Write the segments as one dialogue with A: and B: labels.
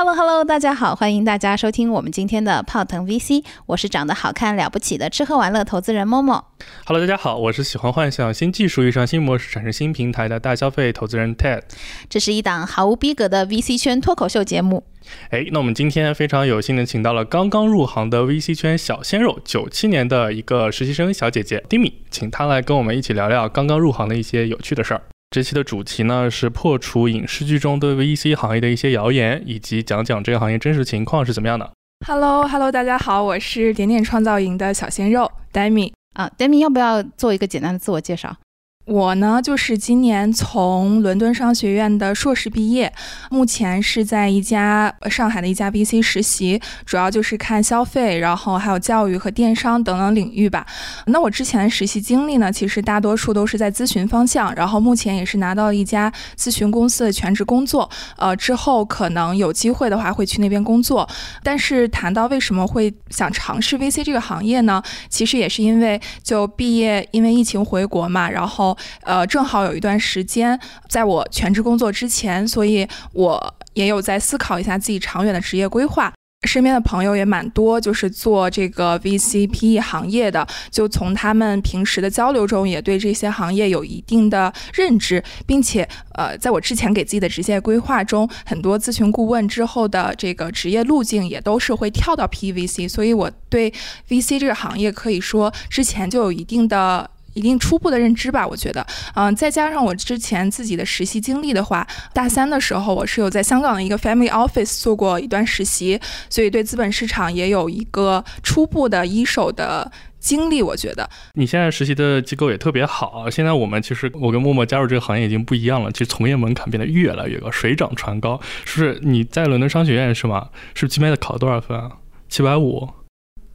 A: Hello Hello，大家好，欢迎大家收听我们今天的泡腾 VC，我是长得好看了不起的吃喝玩乐投资人 Momo。
B: Hello，大家好，我是喜欢幻想新技术遇上新模式产生新平台的大消费投资人 Ted。
A: 这是一档毫无逼格的 VC 圈脱口秀节目。
B: 哎，那我们今天非常有幸的请到了刚刚入行的 VC 圈小鲜肉，九七年的一个实习生小姐姐 Dimi，请她来跟我们一起聊聊刚刚入行的一些有趣的事儿。这期的主题呢是破除影视剧中对 VC 行业的一些谣言，以及讲讲这个行业真实情况是怎么样的。
C: Hello，Hello，大家好，我是点点创造营的小鲜肉 Demi
A: 啊，Demi 要不要做一个简单的自我介绍？
C: 我呢，就是今年从伦敦商学院的硕士毕业，目前是在一家上海的一家 VC 实习，主要就是看消费，然后还有教育和电商等等领域吧。那我之前的实习经历呢，其实大多数都是在咨询方向，然后目前也是拿到一家咨询公司的全职工作。呃，之后可能有机会的话会去那边工作。但是谈到为什么会想尝试 VC 这个行业呢？其实也是因为就毕业，因为疫情回国嘛，然后。呃，正好有一段时间，在我全职工作之前，所以我也有在思考一下自己长远的职业规划。身边的朋友也蛮多，就是做这个 VC PE 行业的，就从他们平时的交流中，也对这些行业有一定的认知，并且，呃，在我之前给自己的职业规划中，很多咨询顾问之后的这个职业路径也都是会跳到 PE VC，所以我对 VC 这个行业可以说之前就有一定的。一定初步的认知吧，我觉得，嗯，再加上我之前自己的实习经历的话，大三的时候我是有在香港的一个 family office 做过一段实习，所以对资本市场也有一个初步的一手的经历。我觉得
B: 你现在实习的机构也特别好。现在我们其实我跟默默加入这个行业已经不一样了，其实从业门槛变得越来越高，水涨船高。是不是你在伦敦商学院是吗？是不是 GMAT 考了多少分啊？七百五。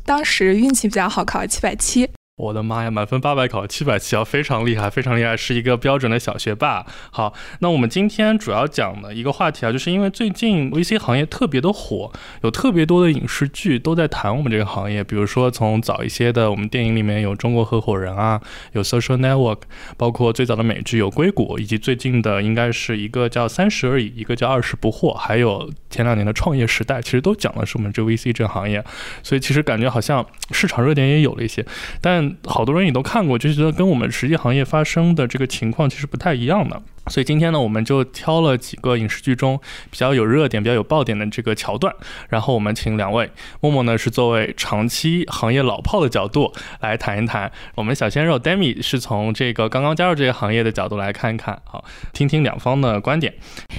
C: 当时运气比较好，考了七百七。
B: 我的妈呀，满分八百考七百七啊，非常厉害，非常厉害，是一个标准的小学霸。好，那我们今天主要讲的一个话题啊，就是因为最近 VC 行业特别的火，有特别多的影视剧都在谈我们这个行业。比如说从早一些的，我们电影里面有《中国合伙人》啊，有《Social Network》，包括最早的美剧有《硅谷》，以及最近的应该是一个叫《三十而已》，一个叫《二十不惑》，还有前两年的《创业时代》，其实都讲的是我们这 VC 这个行业。所以其实感觉好像市场热点也有了一些，但好多人也都看过，就觉得跟我们实际行业发生的这个情况其实不太一样的。所以今天呢，我们就挑了几个影视剧中比较有热点、比较有爆点的这个桥段，然后我们请两位默默呢是作为长期行业老炮的角度来谈一谈，我们小鲜肉 Demi 是从这个刚刚加入这个行业的角度来看一看，好，听听两方的观点。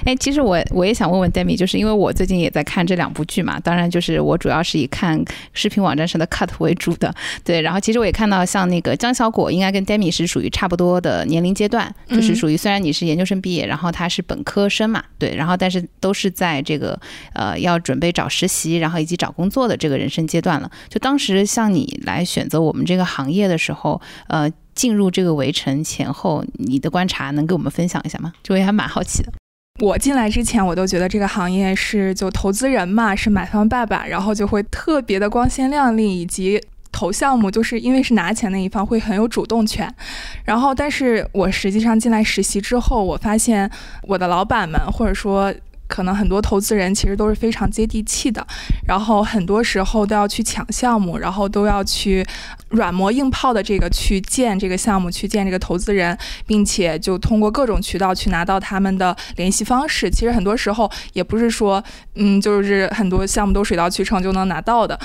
A: 哎，其实我我也想问问 Demi，就是因为我最近也在看这两部剧嘛，当然就是我主要是以看视频网站上的 cut 为主的，对，然后其实我也看到像那个江小果，应该跟 Demi 是属于差不多的年龄阶段，就是属于虽然你是研究生毕业，然后他是本科生嘛，对，然后但是都是在这个呃要准备找实习，然后以及找工作的这个人生阶段了。就当时像你来选择我们这个行业的时候，呃，进入这个围城前后，你的观察能给我们分享一下吗？就我也还蛮好奇的。
C: 我进来之前，我都觉得这个行业是就投资人嘛，是买方爸爸，然后就会特别的光鲜亮丽，以及。投项目就是因为是拿钱那一方会很有主动权，然后，但是我实际上进来实习之后，我发现我的老板们或者说可能很多投资人其实都是非常接地气的，然后很多时候都要去抢项目，然后都要去软磨硬泡的这个去见这个项目，去见这个投资人，并且就通过各种渠道去拿到他们的联系方式。其实很多时候也不是说，嗯，就是很多项目都水到渠成就能拿到的。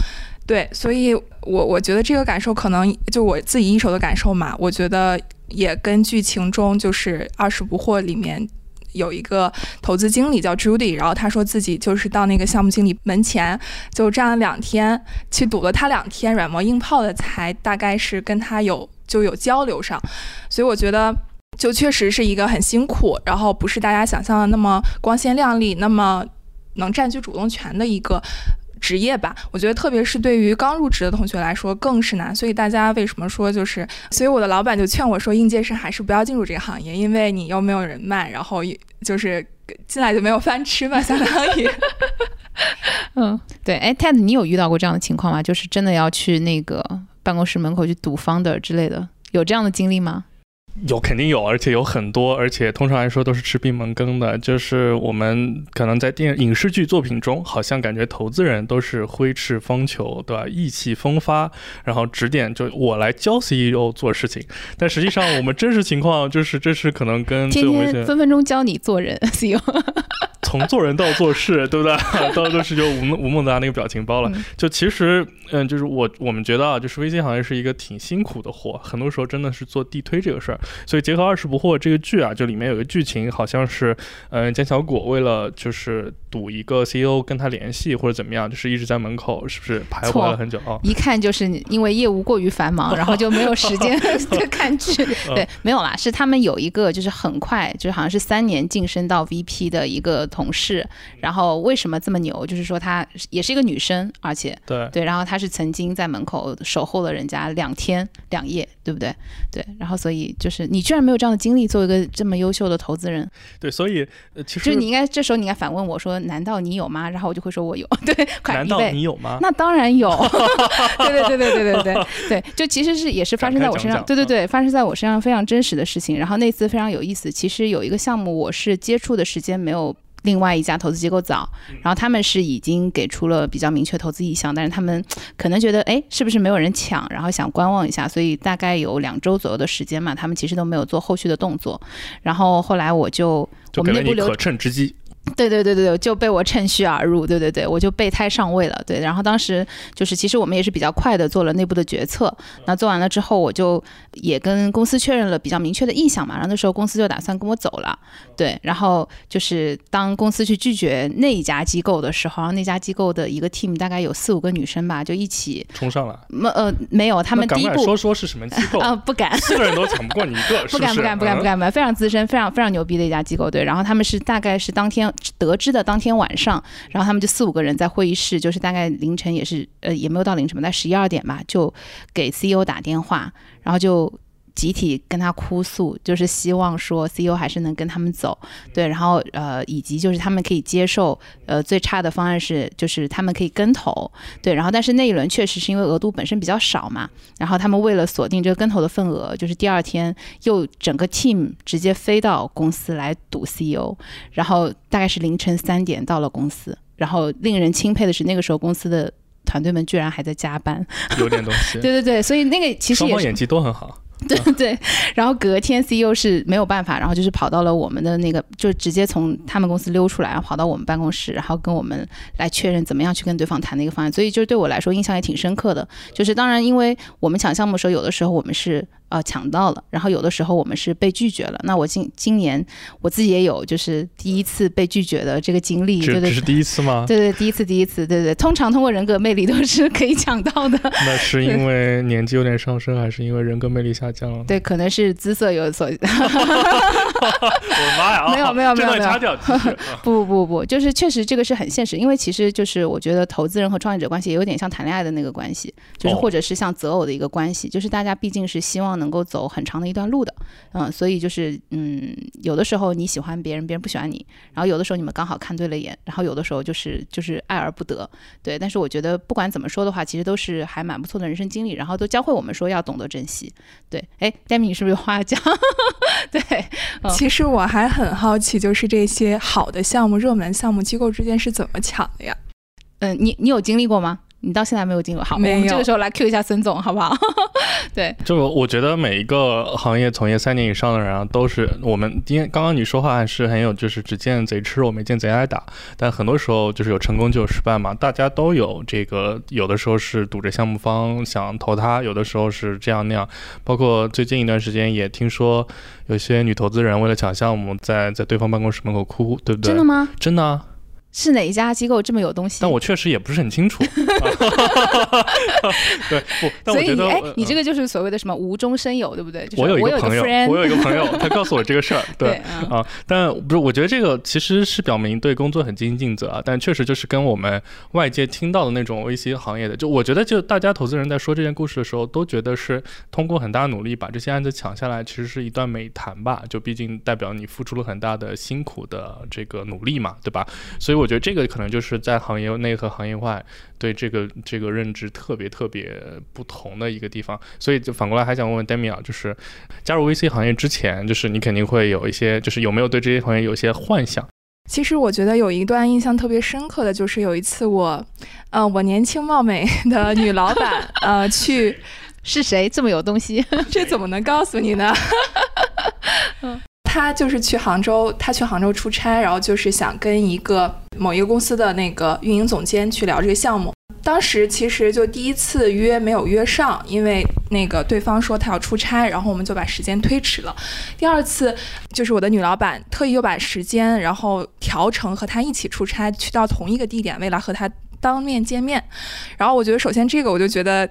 C: 对，所以，我我觉得这个感受可能就我自己一手的感受嘛。我觉得也跟剧情中就是《二十不惑》里面有一个投资经理叫 Judy，然后他说自己就是到那个项目经理门前就站了两天，去堵了他两天，软磨硬泡的才大概是跟他有就有交流上。所以我觉得就确实是一个很辛苦，然后不是大家想象的那么光鲜亮丽，那么能占据主动权的一个。职业吧。我觉得特别是对于刚入职的同学来说更是难。所以大家为什么说就是，所以我的老板就劝我说，应届生还是不要进入这个行业，因为你又没有人脉，然后就是进来就没有饭吃嘛，相当于。
A: 嗯，对，哎，Ted，你有遇到过这样的情况吗？就是真的要去那个办公室门口去堵 founder 之类的，有这样的经历吗？
B: 有肯定有，而且有很多，而且通常来说都是吃闭门羹的。就是我们可能在电影视剧作品中，好像感觉投资人都是挥斥方遒，对吧？意气风发，然后指点就我来教 CEO 做事情。但实际上我们真实情况就是，这是可能跟
A: 天天分分钟教你做人 CEO。
B: 从做人到做事，对不对？到都是就吴孟吴孟达那个表情包了。就其实，嗯，就是我我们觉得啊，就是微信行业是一个挺辛苦的活，很多时候真的是做地推这个事儿。所以结合《二十不惑》这个剧啊，就里面有个剧情，好像是，嗯，江小果为了就是赌一个 CEO 跟他联系或者怎么样，就是一直在门口，是不是徘徊了很久啊？
A: 一看就是因为业务过于繁忙，然后就没有时间 看剧。对，没有啦，是他们有一个就是很快，就是好像是三年晋升到 VP 的一个。同事，然后为什么这么牛？就是说她也是一个女生，而且
B: 对
A: 对，然后她是曾经在门口守候了人家两天两夜，对不对？对，然后所以就是你居然没有这样的经历，作为一个这么优秀的投资人，
B: 对，所以其实
A: 就你应该这时候你应该反问我说：“难道你有吗？”然后我就会说：“我有。”对，
B: 难道你有吗？
A: 那当然有。对对对对对对对对，就其实是也是发生在我身上，对对对，发生在我身上非常真实的事情。然后那次非常有意思，其实有一个项目我是接触的时间没有。另外一家投资机构早，然后他们是已经给出了比较明确投资意向，但是他们可能觉得，哎，是不是没有人抢，然后想观望一下，所以大概有两周左右的时间嘛，他们其实都没有做后续的动作。然后后来我就我们内部流
B: 可乘之机。
A: 对对对对对，就被我趁虚而入，对对对，我就备胎上位了，对。然后当时就是，其实我们也是比较快的做了内部的决策。那做完了之后，我就也跟公司确认了比较明确的意向嘛。然后那时候公司就打算跟我走了，对。然后就是当公司去拒绝那一家机构的时候，那家机构的一个 team 大概有四五个女生吧，就一起
B: 冲上了。
A: 没呃没有，他们第一步
B: 说说是什么机构
A: 啊？不敢，
B: 四个人都抢不过你一个，
A: 不敢不敢不敢不敢不敢，非常资深、非常非常牛逼的一家机构，对。然后他们是大概是当天。得知的当天晚上，然后他们就四五个人在会议室，就是大概凌晨也是，呃，也没有到凌晨吧，在十一二点吧，就给 CEO 打电话，然后就。集体跟他哭诉，就是希望说 CEO 还是能跟他们走，对，然后呃，以及就是他们可以接受，呃，最差的方案是就是他们可以跟投，对，然后但是那一轮确实是因为额度本身比较少嘛，然后他们为了锁定这个跟投的份额，就是第二天又整个 team 直接飞到公司来堵 CEO，然后大概是凌晨三点到了公司，然后令人钦佩的是那个时候公司的团队们居然还在加班，
B: 有点东西，
A: 对对对，所以那个其实双方
B: 演技都很好。
A: 对对，然后隔天 CEO 是没有办法，然后就是跑到了我们的那个，就直接从他们公司溜出来，然后跑到我们办公室，然后跟我们来确认怎么样去跟对方谈那个方案。所以就是对我来说印象也挺深刻的。就是当然，因为我们抢项目的时候，有的时候我们是。呃，抢到了，然后有的时候我们是被拒绝了。那我今今年我自己也有，就是第一次被拒绝的这个经历。
B: 这
A: 这
B: 是第一次吗？
A: 对对，第一次，第一次，对对。通常通过人格魅力都是可以抢到的。
B: 那是因为年纪有点上升，还是因为人格魅力下降了？
A: 对，可能是姿色有所。我
B: 的妈呀！
A: 没有没有没有没有。
B: 掐掉。
A: 不不不不，就是确实这个是很现实，因为其实就是我觉得投资人和创业者关系也有点像谈恋爱的那个关系，就是或者是像择偶的一个关系，就是大家毕竟是希望能够走很长。的一段路的，嗯，所以就是嗯，有的时候你喜欢别人，别人不喜欢你，然后有的时候你们刚好看对了眼，然后有的时候就是就是爱而不得，对。但是我觉得不管怎么说的话，其实都是还蛮不错的人生经历，然后都教会我们说要懂得珍惜。对，哎，Demi，你是不是有话讲？对，
C: 其实我还很好奇，就是这些好的项目、热门项目，机构之间是怎么抢的呀？
A: 嗯，你你有经历过吗？你到现在没有进入好，我们这个时候来 Q 一下孙总，好不好？对，
B: 就我觉得每一个行业从业三年以上的人啊，都是我们因为刚刚你说话还是很有，就是只见贼吃肉，没见贼挨打。但很多时候就是有成功就有失败嘛，大家都有这个，有的时候是堵着项目方想投他，有的时候是这样那样。包括最近一段时间也听说有些女投资人为了抢项目，在在对方办公室门口哭，对不对？
A: 真的吗？
B: 真的。
A: 是哪一家机构这么有东西？
B: 但我确实也不是很清楚。对，不，但我觉得，
A: 哎，你这个就是所谓的什么无中生有，对不对？
B: 我有一个朋友，我有一个朋友，他告诉我这个事儿，
A: 对
B: 啊，但不是，我觉得这个其实是表明对工作很尽心尽责啊，但确实就是跟我们外界听到的那种 VC 行业的，就我觉得就大家投资人在说这件故事的时候，都觉得是通过很大努力把这些案子抢下来，其实是一段美谈吧，就毕竟代表你付出了很大的辛苦的这个努力嘛，对吧？所以我觉得这个可能就是在行业内和行业外对这个这个认知特别特别不同的一个地方。所以就反过来还想问问 Demi 啊，就是加入 VC 行业之前，就是你肯定会有一些，就是有没有对这些行业有一些幻想？
C: 其实我觉得有一段印象特别深刻的就是有一次我，呃，我年轻貌美的女老板，呃，去
A: 是谁这么有东西？
C: 这怎么能告诉你呢？他就是去杭州，他去杭州出差，然后就是想跟一个某一个公司的那个运营总监去聊这个项目。当时其实就第一次约没有约上，因为那个对方说他要出差，然后我们就把时间推迟了。第二次就是我的女老板特意又把时间然后调成和他一起出差，去到同一个地点，为了和他当面见面。然后我觉得首先这个我就觉得，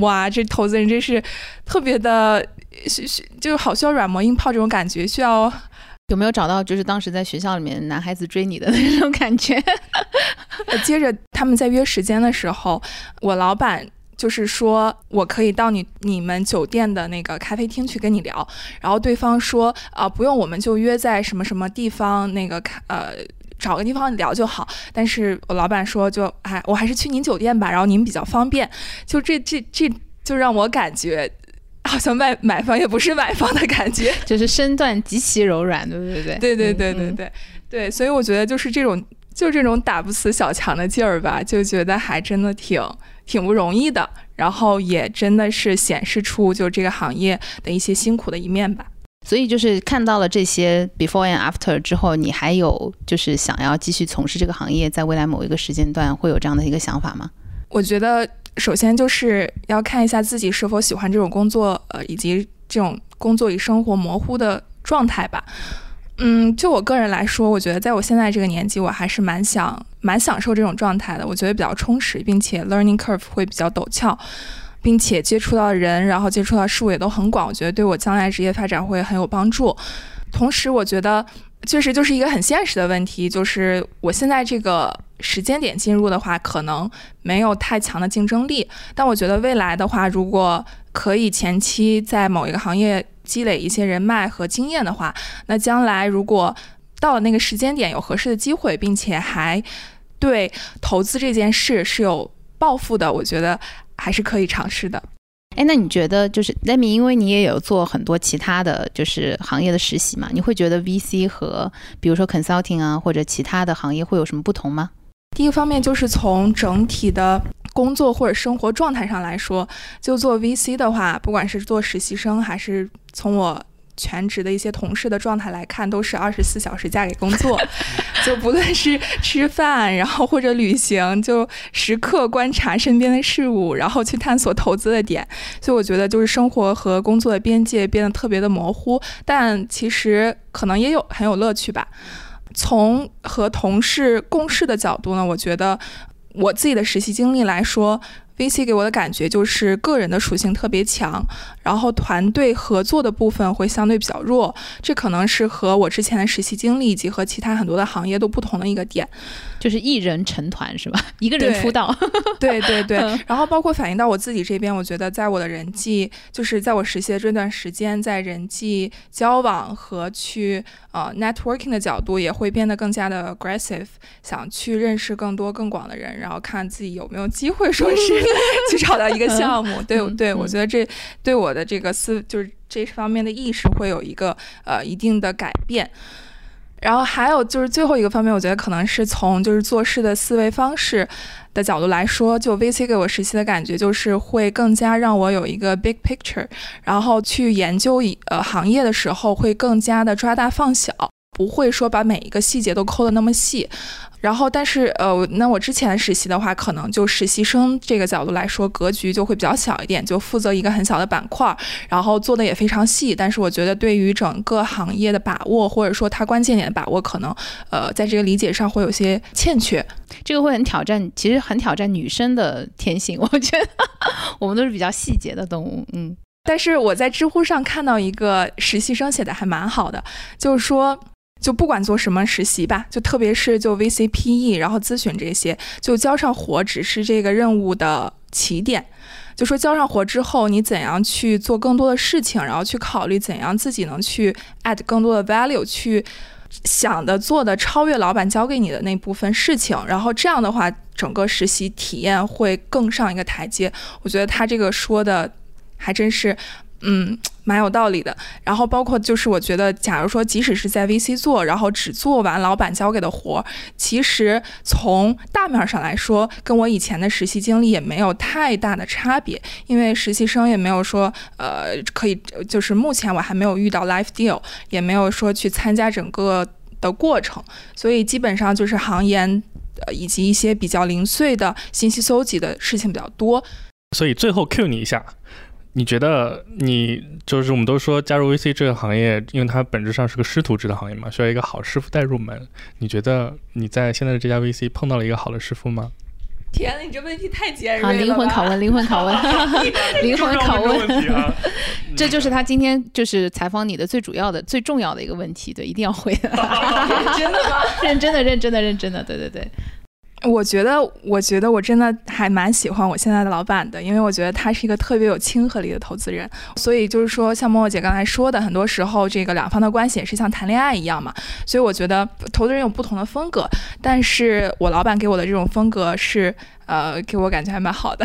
C: 哇，这投资人真是特别的。需需就好需要软磨硬泡这种感觉，需要
A: 有没有找到就是当时在学校里面男孩子追你的 那种感觉？
C: 接着他们在约时间的时候，我老板就是说我可以到你你们酒店的那个咖啡厅去跟你聊，然后对方说啊不用，我们就约在什么什么地方那个咖呃找个地方聊就好。但是我老板说就哎我还是去您酒店吧，然后您比较方便。就这这这就让我感觉。好像卖买房也不是买房的感觉，
A: 就是身段极其柔软，对不对？
C: 对对对对对对。所以我觉得就是这种，就这种打不死小强的劲儿吧，就觉得还真的挺挺不容易的。然后也真的是显示出就这个行业的一些辛苦的一面吧。
A: 所以就是看到了这些 before and after 之后，你还有就是想要继续从事这个行业，在未来某一个时间段会有这样的一个想法吗？
C: 我觉得。首先就是要看一下自己是否喜欢这种工作，呃，以及这种工作与生活模糊的状态吧。嗯，就我个人来说，我觉得在我现在这个年纪，我还是蛮想、蛮享受这种状态的。我觉得比较充实，并且 learning curve 会比较陡峭，并且接触到人，然后接触到事物也都很广。我觉得对我将来职业发展会很有帮助。同时，我觉得确实就是一个很现实的问题，就是我现在这个。时间点进入的话，可能没有太强的竞争力。但我觉得未来的话，如果可以前期在某一个行业积累一些人脉和经验的话，那将来如果到了那个时间点有合适的机会，并且还对投资这件事是有抱负的，我觉得还是可以尝试的。
A: 哎，那你觉得就是 Lemmy，因为你也有做很多其他的就是行业的实习嘛？你会觉得 VC 和比如说 consulting 啊或者其他的行业会有什么不同吗？
C: 第一个方面就是从整体的工作或者生活状态上来说，就做 VC 的话，不管是做实习生，还是从我全职的一些同事的状态来看，都是二十四小时嫁给工作，就不论是吃饭，然后或者旅行，就时刻观察身边的事物，然后去探索投资的点。所以我觉得就是生活和工作的边界变得特别的模糊，但其实可能也有很有乐趣吧。从和同事共事的角度呢，我觉得我自己的实习经历来说。VC 给我的感觉就是个人的属性特别强，然后团队合作的部分会相对比较弱，这可能是和我之前的实习经历以及和其他很多的行业都不同的一个点，
A: 就是一人成团是吧？一个人出道，
C: 对对对。然后包括反映到我自己这边，我觉得在我的人际，就是在我实习的这段时间，在人际交往和去呃 networking 的角度，也会变得更加的 aggressive，想去认识更多更广的人，然后看自己有没有机会说是。去找到一个项目，对对，我觉得这对我的这个思就是这方面的意识会有一个呃一定的改变。然后还有就是最后一个方面，我觉得可能是从就是做事的思维方式的角度来说，就 VC 给我实习的感觉就是会更加让我有一个 big picture，然后去研究一呃行业的时候会更加的抓大放小。不会说把每一个细节都抠的那么细。然后，但是呃，那我之前实习的话，可能就实习生这个角度来说，格局就会比较小一点，就负责一个很小的板块，然后做的也非常细。但是我觉得对于整个行业的把握，或者说它关键点的把握，可能呃在这个理解上会有些欠缺。
A: 这个会很挑战，其实很挑战女生的天性。我觉得我们都是比较细节的动物，嗯。
C: 但是我在知乎上看到一个实习生写的还蛮好的，就是说。就不管做什么实习吧，就特别是就 VCPE，然后咨询这些，就交上活只是这个任务的起点。就说交上活之后，你怎样去做更多的事情，然后去考虑怎样自己能去 add 更多的 value，去想的做的超越老板交给你的那部分事情，然后这样的话，整个实习体验会更上一个台阶。我觉得他这个说的还真是。嗯，蛮有道理的。然后包括就是，我觉得，假如说即使是在 VC 做，然后只做完老板交给的活，其实从大面上来说，跟我以前的实习经历也没有太大的差别。因为实习生也没有说，呃，可以，就是目前我还没有遇到 life deal，也没有说去参加整个的过程，所以基本上就是行研，呃，以及一些比较零碎的信息搜集的事情比较多。
B: 所以最后 Q 你一下。你觉得你就是我们都说加入 VC 这个行业，因为它本质上是个师徒制的行业嘛，需要一个好师傅带入门。你觉得你在现在的这家 VC 碰到了一个好的师傅吗？
C: 天呐，你这问题太尖锐
A: 了！灵魂拷问，灵魂拷问，灵魂拷问。这就是他今天就是采访你的最主要的、最重要的一个问题，对，一定要回
C: 答。真的吗？
A: 认真的，认真的，认真的，对对对。
C: 我觉得，我觉得我真的还蛮喜欢我现在的老板的，因为我觉得他是一个特别有亲和力的投资人。所以就是说，像默默姐刚才说的，很多时候这个两方的关系也是像谈恋爱一样嘛。所以我觉得投资人有不同的风格，但是我老板给我的这种风格是，呃，给我感觉还蛮好的。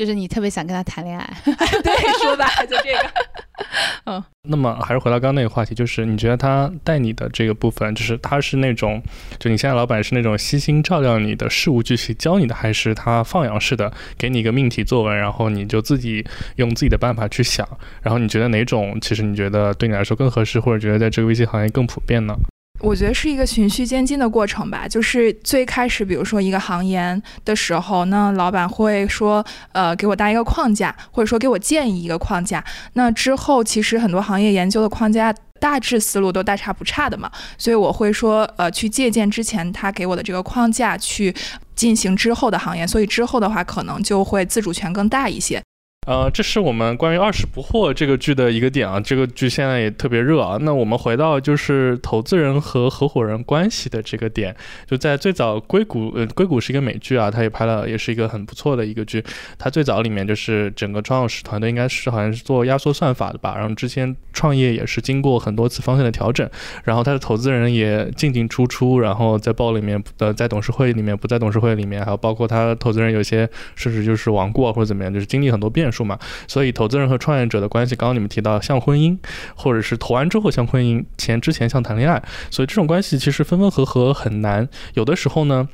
A: 就是你特别想跟他谈恋爱，
C: 对，说吧，就这个。
A: 嗯，
B: 那么还是回到刚刚那个话题，就是你觉得他带你的这个部分，就是他是那种，就你现在老板是那种悉心照料你的事无巨细教你的，还是他放养式的给你一个命题作文，然后你就自己用自己的办法去想，然后你觉得哪种其实你觉得对你来说更合适，或者觉得在这个微信行业更普遍呢？
C: 我觉得是一个循序渐进的过程吧，就是最开始，比如说一个行研的时候，那老板会说，呃，给我搭一个框架，或者说给我建议一个框架。那之后，其实很多行业研究的框架大致思路都大差不差的嘛，所以我会说，呃，去借鉴之前他给我的这个框架去进行之后的行业，所以之后的话，可能就会自主权更大一些。
B: 呃，这是我们关于《二十不惑》这个剧的一个点啊，这个剧现在也特别热啊。那我们回到就是投资人和合伙人关系的这个点，就在最早硅谷，呃，硅谷是一个美剧啊，它也拍了，也是一个很不错的一个剧。它最早里面就是整个创始团队应该是好像是做压缩算法的吧，然后之前创业也是经过很多次方向的调整，然后他的投资人也进进出出，然后在报里面呃在董事会里面不在董事会里面，还有包括他投资人有些甚至就是亡故啊或者怎么样，就是经历很多变。数嘛，所以投资人和创业者的关系，刚刚你们提到像婚姻，或者是投完之后像婚姻，前之前像谈恋爱，所以这种关系其实分分合合很难。有的时候呢，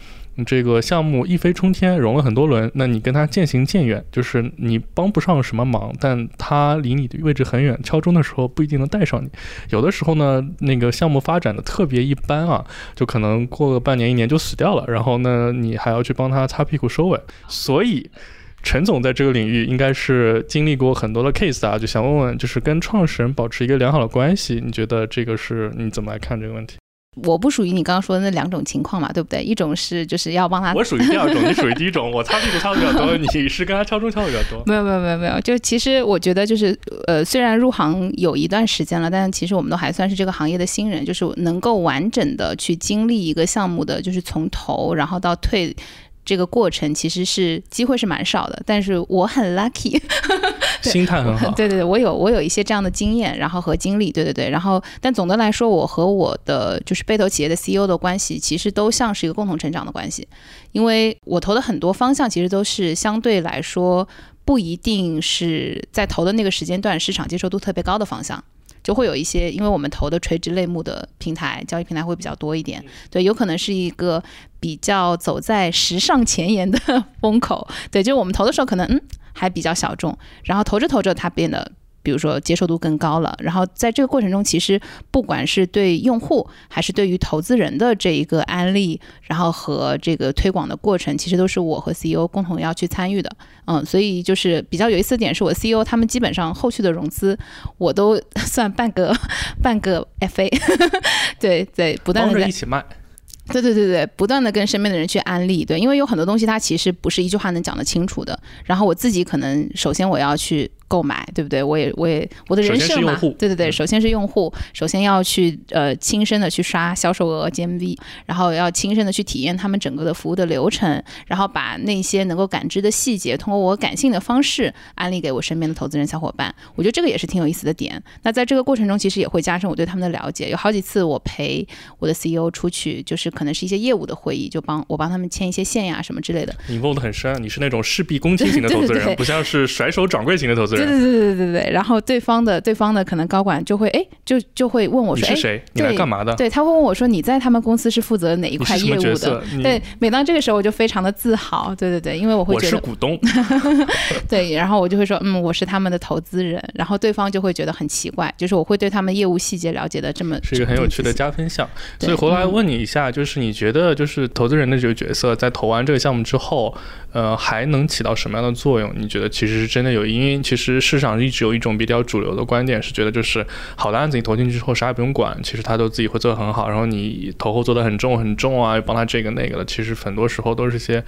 B: 这个项目一飞冲天，融了很多轮，那你跟他渐行渐远，就是你帮不上什么忙，但他离你的位置很远，敲钟的时候不一定能带上你。有的时候呢，那个项目发展的特别一般啊，就可能过个半年一年就死掉了，然后呢，你还要去帮他擦屁股收尾，所以。陈总在这个领域应该是经历过很多的 case 啊，就想问问，就是跟创始人保持一个良好的关系，你觉得这个是你怎么来看这个问题？
A: 我不属于你刚刚说的那两种情况嘛，对不对？一种是就是要帮他，
B: 我属于第二种，你属于第一种，我擦屁股擦的比较多，你是跟他敲钟敲的比较多。
A: 没有没有没有没有，就其实我觉得就是呃，虽然入行有一段时间了，但其实我们都还算是这个行业的新人，就是能够完整的去经历一个项目的，就是从头然后到退。这个过程其实是机会是蛮少的，但是我很 lucky，
B: 心态很好。
A: 对对对，我有我有一些这样的经验，然后和经历，对对对。然后，但总的来说，我和我的就是被投企业的 CEO 的关系，其实都像是一个共同成长的关系，因为我投的很多方向，其实都是相对来说不一定是在投的那个时间段市场接受度特别高的方向。就会有一些，因为我们投的垂直类目的平台，交易平台会比较多一点，对，有可能是一个比较走在时尚前沿的风口，对，就是我们投的时候可能嗯还比较小众，然后投着投着它变得。比如说接受度更高了。然后在这个过程中，其实不管是对用户还是对于投资人的这一个安利，然后和这个推广的过程，其实都是我和 CEO 共同要去参与的。嗯，所以就是比较有意思的点是我 CEO 他们基本上后续的融资，我都 算半个 半个 FA，对对，不断的在
B: 一起卖。
A: 对对对对，不断的跟身边的人去安利，对，因为有很多东西它其实不是一句话能讲得清楚的。然后我自己可能首先我要去。购买对不对？我也我也我的人设嘛，对对对，首先是用户，首先要去呃亲身的去刷销售额 GMV，然后要亲身的去体验他们整个的服务的流程，然后把那些能够感知的细节，通过我感性的方式安利给我身边的投资人小伙伴。我觉得这个也是挺有意思的点。那在这个过程中，其实也会加深我对他们的了解。有好几次我陪我的 CEO 出去，就是可能是一些业务的会议，就帮我帮他们牵一些线呀什么之类的。
B: 你问的很深，你是那种事必躬亲型的投资人，不像是甩手掌柜型的投资人。
A: 对对对对对对，然后对方的对方的可能高管就会哎，就就会问我说：“
B: 你是谁？你来干嘛的？”
A: 对，他会问我说：“你在他们公司是负责哪一块业务的？”对，每当这个时候我就非常的自豪。对对对，因为我会觉
B: 得我是股东。
A: 对，然后我就会说：“嗯，我是他们的投资人。”然后对方就会觉得很奇怪，就是我会对他们业务细节了解的这么
B: 是一个很有趣的加分项。所以回来问你一下，就是你觉得就是投资人的这个角色在投完这个项目之后，呃，还能起到什么样的作用？你觉得其实是真的有，因为其实市场一直。有一种比较主流的观点是觉得，就是好的案子你投进去之后啥也不用管，其实他都自己会做得很好。然后你投后做得很重很重啊，又帮他这个那个的，其实很多时候都是些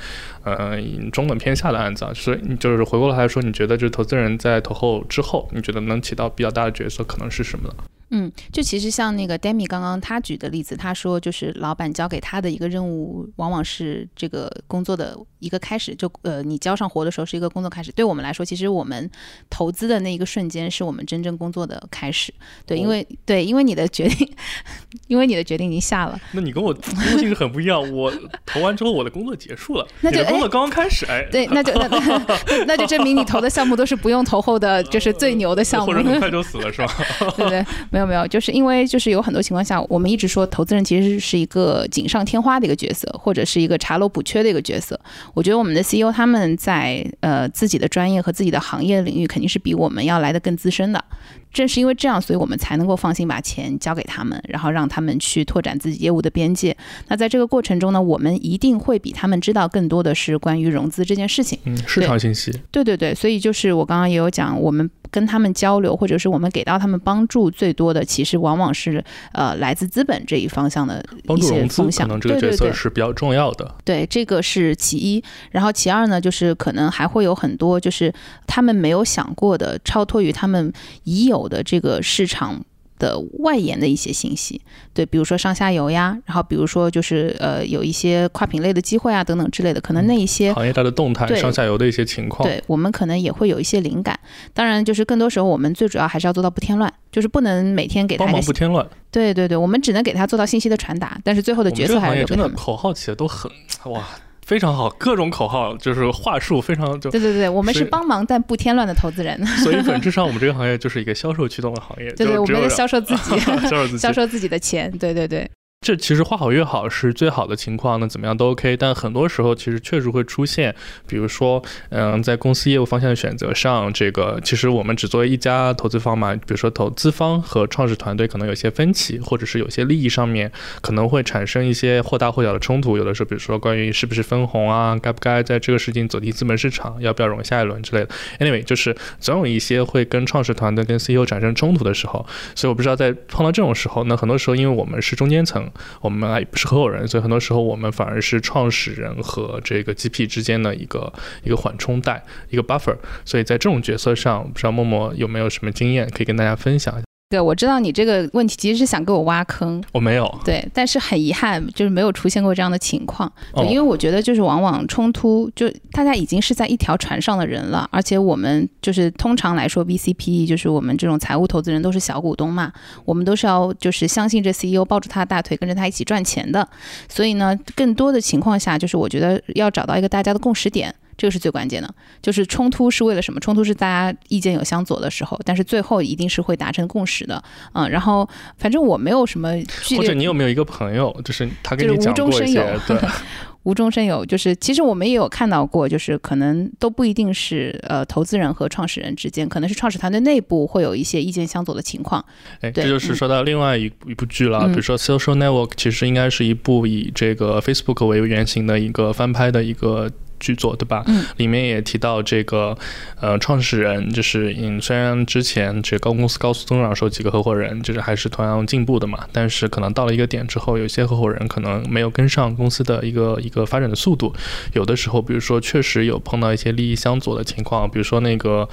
B: 呃中等偏下的案子啊。所以你就是回过来说，你觉得就是投资人在投后之后，你觉得能起到比较大的角色可能是什么呢？
A: 嗯，就其实像那个 Demi 刚刚他举的例子，他说就是老板交给他的一个任务，往往是这个工作的一个开始。就呃，你交上活的时候是一个工作开始。对我们来说，其实我们投资的那一个瞬间是我们真正工作的开始。对，因为对，因为你的决定，因为你的决定已经下了。
B: 那你跟我工作性质很不一样，我投完之后我的工作结束了，
A: 那就
B: 工作刚刚开始。哎，
A: 对，那就那那就证明你投的项目都是不用投后的，就是最牛的项目，
B: 或者很快就死了，是吧？
A: 对 对。没有没有，就是因为就是有很多情况下，我们一直说投资人其实是一个锦上添花的一个角色，或者是一个查漏补缺的一个角色。我觉得我们的 CEO 他们在呃自己的专业和自己的行业领域肯定是比我们要来的更资深的。正是因为这样，所以我们才能够放心把钱交给他们，然后让他们去拓展自己业务的边界。那在这个过程中呢，我们一定会比他们知道更多的是关于融资这件事情。
B: 嗯，市场信息。
A: 对对对，所以就是我刚刚也有讲，我们。跟他们交流，或者是我们给到他们帮助最多的，其实往往是呃来自资本这一方向的一些风向。
B: 可能这个角色是比较重要的。
A: 对，这个是其一。然后其二呢，就是可能还会有很多，就是他们没有想过的，超脱于他们已有的这个市场。的外延的一些信息，对，比如说上下游呀，然后比如说就是呃有一些跨品类的机会啊等等之类的，可能那一些
B: 行业它的动态、上下游的一些情况，
A: 对我们可能也会有一些灵感。当然，就是更多时候我们最主要还是要做到不添乱，就是不能每天给他
B: 帮忙不添乱。
A: 对对对，我们只能给他做到信息的传达，但是最后的决策还是
B: 留给他们。口号起的都很哇。非常好，各种口号就是话术非常就
A: 对对对，我们是帮忙但不添乱的投资人。
B: 所以本质上我们这个行业就是一个销售驱动的行业，
A: 对对，我们在销售自己，
B: 销售自己，
A: 销售自己的钱，对对对。
B: 这其实画好越好是最好的情况，那怎么样都 OK。但很多时候其实确实会出现，比如说，嗯，在公司业务方向的选择上，这个其实我们只作为一家投资方嘛，比如说投资方和创始团队可能有些分歧，或者是有些利益上面可能会产生一些或大或小的冲突。有的时候，比如说关于是不是分红啊，该不该在这个事情走进资本市场，要不要融下一轮之类的。Anyway，就是总有一些会跟创始团队跟 CEO 产生冲突的时候。所以我不知道在碰到这种时候，那很多时候因为我们是中间层。我们啊也不是合伙人，所以很多时候我们反而是创始人和这个 GP 之间的一个一个缓冲带，一个 buffer。所以在这种角色上，不知道默默有没有什么经验可以跟大家分享？
A: 对，我知道你这个问题其实是想给我挖坑，
B: 我没有。
A: 对，但是很遗憾，就是没有出现过这样的情况。对，因为我觉得就是往往冲突，就大家已经是在一条船上的人了，而且我们就是通常来说，VCPE 就是我们这种财务投资人都是小股东嘛，我们都是要就是相信这 CEO 抱住他的大腿，跟着他一起赚钱的。所以呢，更多的情况下，就是我觉得要找到一个大家的共识点。这个是最关键的。就是冲突是为了什么？冲突是大家意见有相左的时候，但是最后一定是会达成共识的。嗯，然后反正我没有什么，
B: 或者你有没有一个朋友，就是他跟你讲过一些
A: 中生有，
B: 对，
A: 无中生有，就是其实我们也有看到过，就是可能都不一定是呃投资人和创始人之间，可能是创始团队内部会有一些意见相左的情况。
B: 哎，这就是说到另外一部一部剧了，
A: 嗯
B: 比如说《Social Network》，其实应该是一部以这个 Facebook 为原型的一个翻拍的一个。剧作对吧？
A: 嗯，
B: 里面也提到这个，呃，创始人就是嗯，虽然之前这高公司高速增长时候几个合伙人就是还是同样进步的嘛，但是可能到了一个点之后，有些合伙人可能没有跟上公司的一个一个发展的速度，有的时候，比如说确实有碰到一些利益相左的情况，比如说那个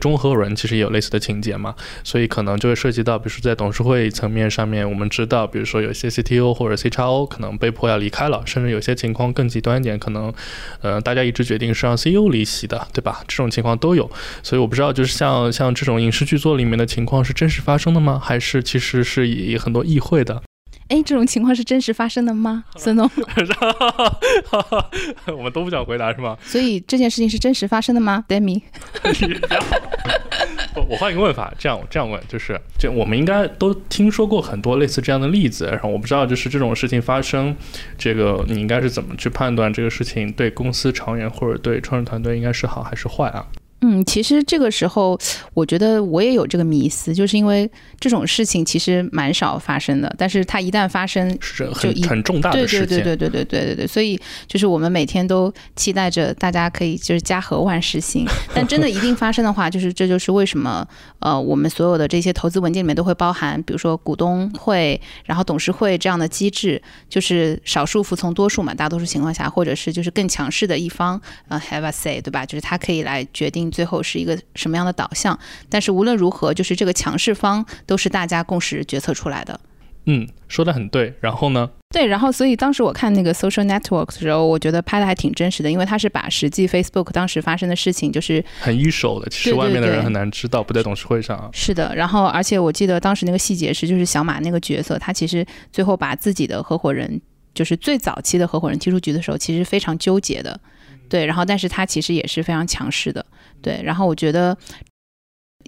B: 中合伙人其实也有类似的情节嘛，所以可能就会涉及到，比如说在董事会层面上面，我们知道，比如说有些 CTO 或者 CXO 可能被迫要离开了，甚至有些情况更极端一点，可能呃大家一致决定是让 CEO 离席的，对吧？这种情况都有，所以我不知道，就是像像这种影视剧作里面的情况是真实发生的吗？还是其实是以很多议会的？
A: 哎，这种情况是真实发生的吗，孙总？
B: 我们都不想回答是吗？
A: 所以这件事情是真实发生的吗，Demi？
B: 我我换一个问法，这样这样问，就是这我们应该都听说过很多类似这样的例子，然后我不知道就是这种事情发生，这个你应该是怎么去判断这个事情对公司长远或者对创始团队应该是好还是坏啊？
A: 嗯，其实这个时候，我觉得我也有这个迷思，就是因为这种事情其实蛮少发生的，但是它一旦发生，
B: 是
A: 就一
B: 很很重大
A: 对
B: 的事件，
A: 对对对对对对对对，所以就是我们每天都期待着大家可以就是家和万事兴，但真的一定发生的话，就是这就是为什么呃我们所有的这些投资文件里面都会包含，比如说股东会，然后董事会这样的机制，就是少数服从多数嘛，大多数情况下，或者是就是更强势的一方呃 have a say，对吧？就是他可以来决定最后是一个什么样的导向，但是无论如何，就是这个强势方都是大家共识决策出来的。
B: 嗯，说的很对。然后呢？
A: 对，然后所以当时我看那个 Social Network 的时候，我觉得拍的还挺真实的，因为他是把实际 Facebook 当时发生的事情，就是
B: 很一手的，其实外面的人很难知道，不在董事会上啊。
A: 是的，然后而且我记得当时那个细节是，就是小马那个角色，他其实最后把自己的合伙人，就是最早期的合伙人踢出局的时候，其实非常纠结的，对，然后但是他其实也是非常强势的，对，然后我觉得。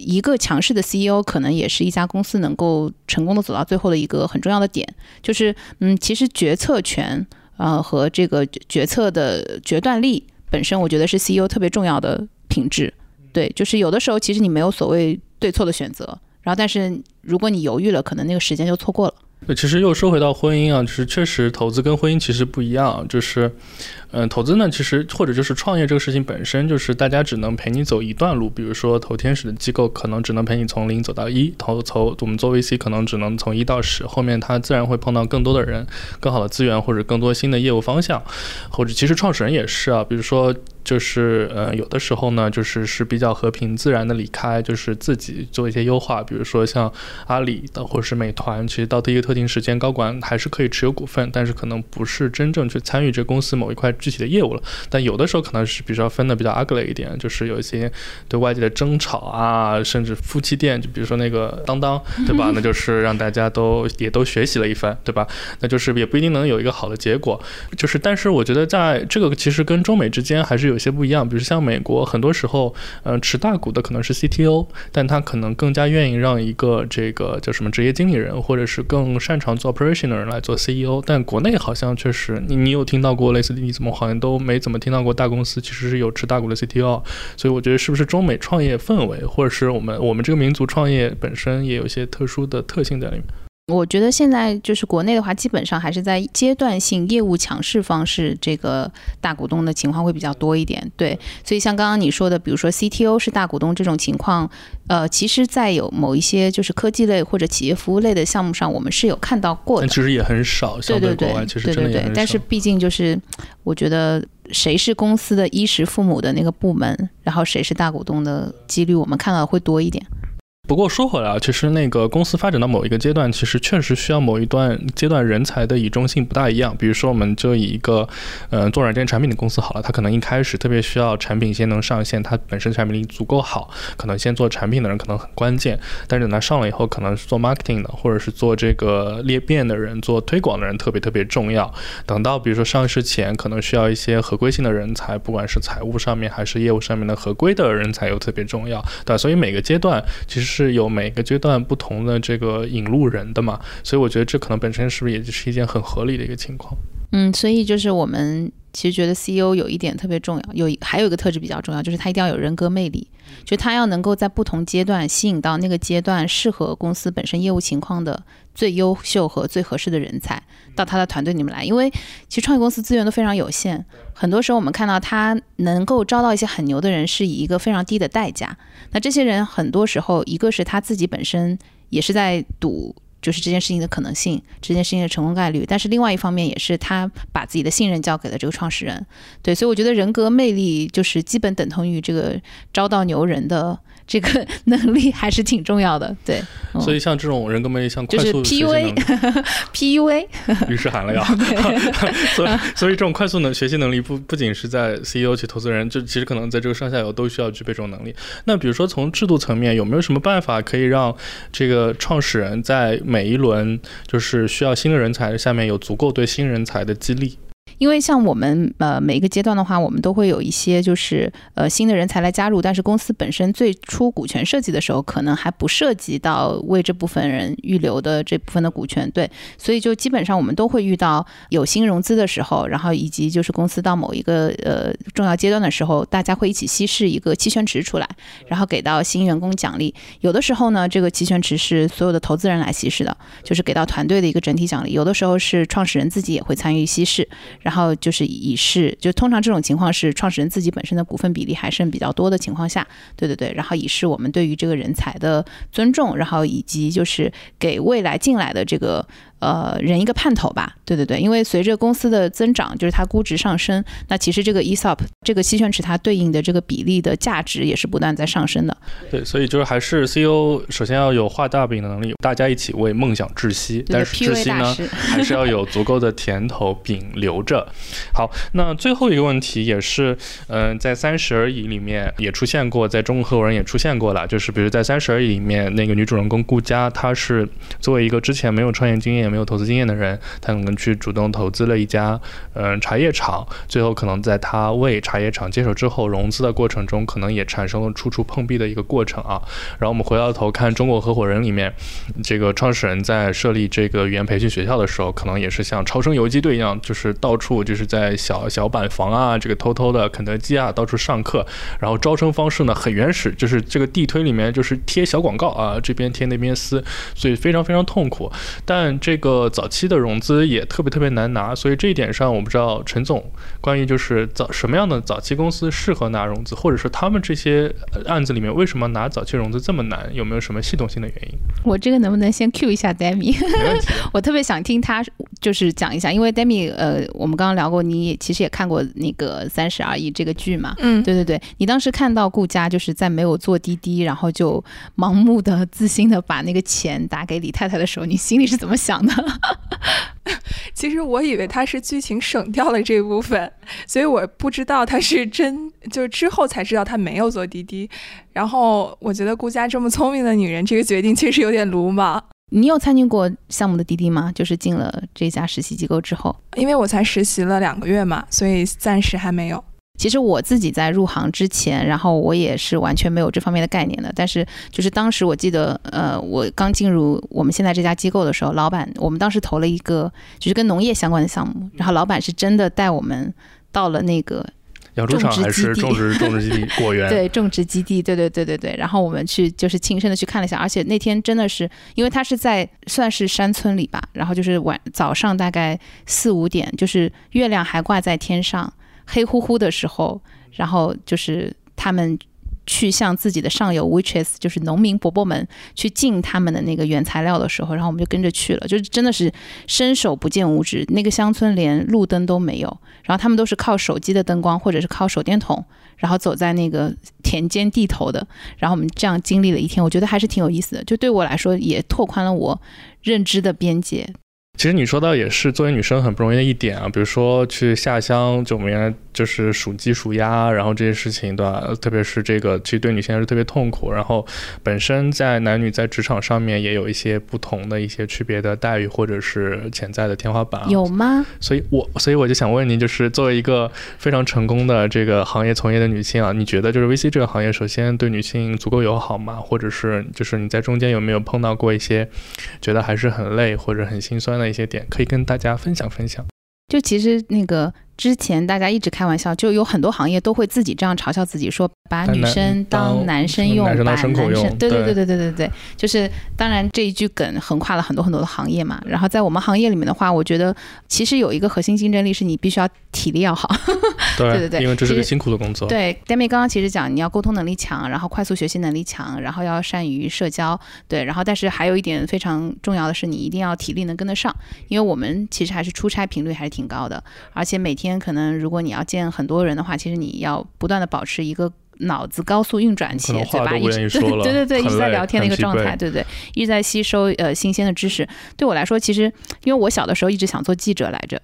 A: 一个强势的 CEO 可能也是一家公司能够成功的走到最后的一个很重要的点，就是嗯，其实决策权呃和这个决策的决断力本身，我觉得是 CEO 特别重要的品质。对，就是有的时候其实你没有所谓对错的选择，然后但是如果你犹豫了，可能那个时间就错过了。
B: 对，其实又说回到婚姻啊，就是确实投资跟婚姻其实不一样，就是，嗯、投资呢，其实或者就是创业这个事情本身，就是大家只能陪你走一段路，比如说投天使的机构可能只能陪你从零走到一，投投我们做 VC 可能只能从一到十，后面他自然会碰到更多的人、更好的资源或者更多新的业务方向，或者其实创始人也是啊，比如说。就是呃，有的时候呢，就是是比较和平自然的离开，就是自己做一些优化，比如说像阿里的或者是美团，其实到第一个特定时间，高管还是可以持有股份，但是可能不是真正去参与这公司某一块具体的业务了。但有的时候可能是比较分的比较 ugly 一点，就是有一些对外界的争吵啊，甚至夫妻店，就比如说那个当当，对吧？那就是让大家都也都学习了一番，对吧？那就是也不一定能有一个好的结果。就是，但是我觉得在这个其实跟中美之间还是有有些不一样。比如像美国，很多时候，嗯、持大股的可能是 CTO，但他可能更加愿意让一个这个叫什么职业经理人，或者是更擅长做 operation 的人来做 CEO。但国内好像确实，你你有听到过类似的例子吗？好像都没怎么听到过大公司其实是有持大股的 CTO。所以我觉得是不是中美创业氛围，或者是我们我们这个民族创业本身也有一些特殊的特性在里面。
A: 我觉得现在就是国内的话，基本上还是在阶段性业务强势方式这个大股东的情况会比较多一点。对，所以像刚刚你说的，比如说 CTO 是大股东这种情况，呃，其实，在有某一些就是科技类或者企业服务类的项目上，我们是有看到过的。
B: 但其实也很少，
A: 对
B: 相
A: 对对
B: 国外其实
A: 对对但是毕竟就是，我觉得谁是公司的衣食父母的那个部门，然后谁是大股东的几率，我们看到的会多一点。
B: 不过说回来啊，其实那个公司发展到某一个阶段，其实确实需要某一段阶段人才的倚重性不大一样。比如说，我们就以一个呃做软件产品的公司好了，它可能一开始特别需要产品先能上线，它本身产品力足够好，可能先做产品的人可能很关键。但是等它上了以后，可能是做 marketing 的，或者是做这个裂变的人、做推广的人特别特别重要。等到比如说上市前，可能需要一些合规性的人才，不管是财务上面还是业务上面的合规的人才又特别重要，对吧？所以每个阶段其实。是有每个阶段不同的这个引路人的嘛，所以我觉得这可能本身是不是也就是一件很合理的一个情况。
A: 嗯，所以就是我们其实觉得 CEO 有一点特别重要，有还有一个特质比较重要，就是他一定要有人格魅力，就他要能够在不同阶段吸引到那个阶段适合公司本身业务情况的最优秀和最合适的人才到他的团队里面来。因为其实创业公司资源都非常有限，很多时候我们看到他能够招到一些很牛的人，是以一个非常低的代价。那这些人很多时候，一个是他自己本身也是在赌。就是这件事情的可能性，这件事情的成功概率，但是另外一方面也是他把自己的信任交给了这个创始人，对，所以我觉得人格魅力就是基本等同于这个招到牛人的。这个能力还是挺重要的，对。
B: 所以像这种人格魅力，像
A: 快速 PUA，PUA，
B: 于是喊了要。所以，所以这种快速能学习能力，不不仅是在 CEO 及投资人，就其实可能在这个上下游都需要具备这种能力。那比如说从制度层面，有没有什么办法可以让这个创始人在每一轮就是需要新的人才的下面有足够对新人才的激励？
A: 因为像我们呃每一个阶段的话，我们都会有一些就是呃新的人才来加入，但是公司本身最初股权设计的时候，可能还不涉及到为这部分人预留的这部分的股权，对，所以就基本上我们都会遇到有新融资的时候，然后以及就是公司到某一个呃重要阶段的时候，大家会一起稀释一个期权池出来，然后给到新员工奖励。有的时候呢，这个期权池是所有的投资人来稀释的，就是给到团队的一个整体奖励；有的时候是创始人自己也会参与稀释。然后就是以示，就通常这种情况是创始人自己本身的股份比例还剩比较多的情况下，对对对，然后以示我们对于这个人才的尊重，然后以及就是给未来进来的这个。呃，人一个盼头吧，对对对，因为随着公司的增长，就是它估值上升，那其实这个 ESOP 这个期权池它对应的这个比例的价值也是不断在上升的。
B: 对，所以就是还是 CEO 首先要有画大饼的能力，大家一起为梦想窒息，但是窒息呢，还是要有足够的甜头饼留着。好，那最后一个问题也是，嗯，在三十而已里面也出现过，在中国合伙人也出现过了，就是比如在三十而已里面那个女主人公顾佳，她是作为一个之前没有创业经验。没有投资经验的人，他可能去主动投资了一家嗯茶叶厂，最后可能在他为茶叶厂接手之后融资的过程中，可能也产生了处处碰壁的一个过程啊。然后我们回到头看中国合伙人里面，这个创始人在设立这个语言培训学校的时候，可能也是像超生游击队一样，就是到处就是在小小板房啊，这个偷偷的肯德基啊到处上课，然后招生方式呢很原始，就是这个地推里面就是贴小广告啊，这边贴那边撕，所以非常非常痛苦。但这个早期的融资也特别特别难拿，所以这一点上我不知道陈总关于就是早什么样的早期公司适合拿融资，或者是他们这些案子里面为什么拿早期融资这么难，有没有什么系统性的原因？
A: 我这个能不能先 Q 一下 Demi？我特别想听他就是讲一下，因为 Demi 呃，我们刚刚聊过，你也其实也看过那个《三十而已》这个剧嘛？
C: 嗯，
A: 对对对，你当时看到顾佳就是在没有做滴滴，然后就盲目的自信的把那个钱打给李太太的时候，你心里是怎么想的？
C: 其实我以为他是剧情省掉了这部分，所以我不知道他是真，就是之后才知道他没有做滴滴。然后我觉得顾佳这么聪明的女人，这个决定确实有点鲁莽。
A: 你有参与过项目的滴滴吗？就是进了这家实习机构之后，
C: 因为我才实习了两个月嘛，所以暂时还没有。
A: 其实我自己在入行之前，然后我也是完全没有这方面的概念的。但是就是当时我记得，呃，我刚进入我们现在这家机构的时候，老板我们当时投了一个就是跟农业相关的项目，然后老板是真的带我们到了那个
B: 养猪场还是种植种植基地 果园？
A: 对，种植基地，对对对对对。然后我们去就是亲身的去看了一下，而且那天真的是，因为他是在算是山村里吧，然后就是晚早上大概四五点，就是月亮还挂在天上。黑乎乎的时候，然后就是他们去向自己的上游 witches，就是农民伯伯们去进他们的那个原材料的时候，然后我们就跟着去了，就是真的是伸手不见五指，那个乡村连路灯都没有，然后他们都是靠手机的灯光或者是靠手电筒，然后走在那个田间地头的，然后我们这样经历了一天，我觉得还是挺有意思的，就对我来说也拓宽了我认知的边界。
B: 其实你说到也是作为女生很不容易的一点啊，比如说去下乡，就我们原来就是数鸡数鸭，然后这些事情对吧？特别是这个，其实对女性来说特别痛苦。然后本身在男女在职场上面也有一些不同的一些区别的待遇，或者是潜在的天花板。
A: 有吗？
B: 所以我所以我就想问您，就是作为一个非常成功的这个行业从业的女性啊，你觉得就是 VC 这个行业，首先对女性足够友好吗？或者是就是你在中间有没有碰到过一些觉得还是很累或者很心酸的？一些点可以跟大家分享分享。
A: 就其实那个。之前大家一直开玩笑，就有很多行业都会自己这样嘲笑自己，说把女生当男生用，把男生对对对对对对对，就是当然这一句梗横跨了很多很多的行业嘛。然后在我们行业里面的话，我觉得其实有一个核心竞争力是你必须要体力要好，对对对，
B: 因为这是个辛苦的工作。
A: 对，Demi 刚刚其实讲你要沟通能力强，然后快速学习能力强，然后要善于社交，对，然后但是还有一点非常重要的是你一定要体力能跟得上，因为我们其实还是出差频率还是挺高的，而且每天。天可能，如果你要见很多人的话，其实你要不断的保持一个脑子高速运转，且嘴巴一直 对对对一直在聊天的一个状态，对对，一直在吸收呃新鲜的知识。对我来说，其实因为我小的时候一直想做记者来着，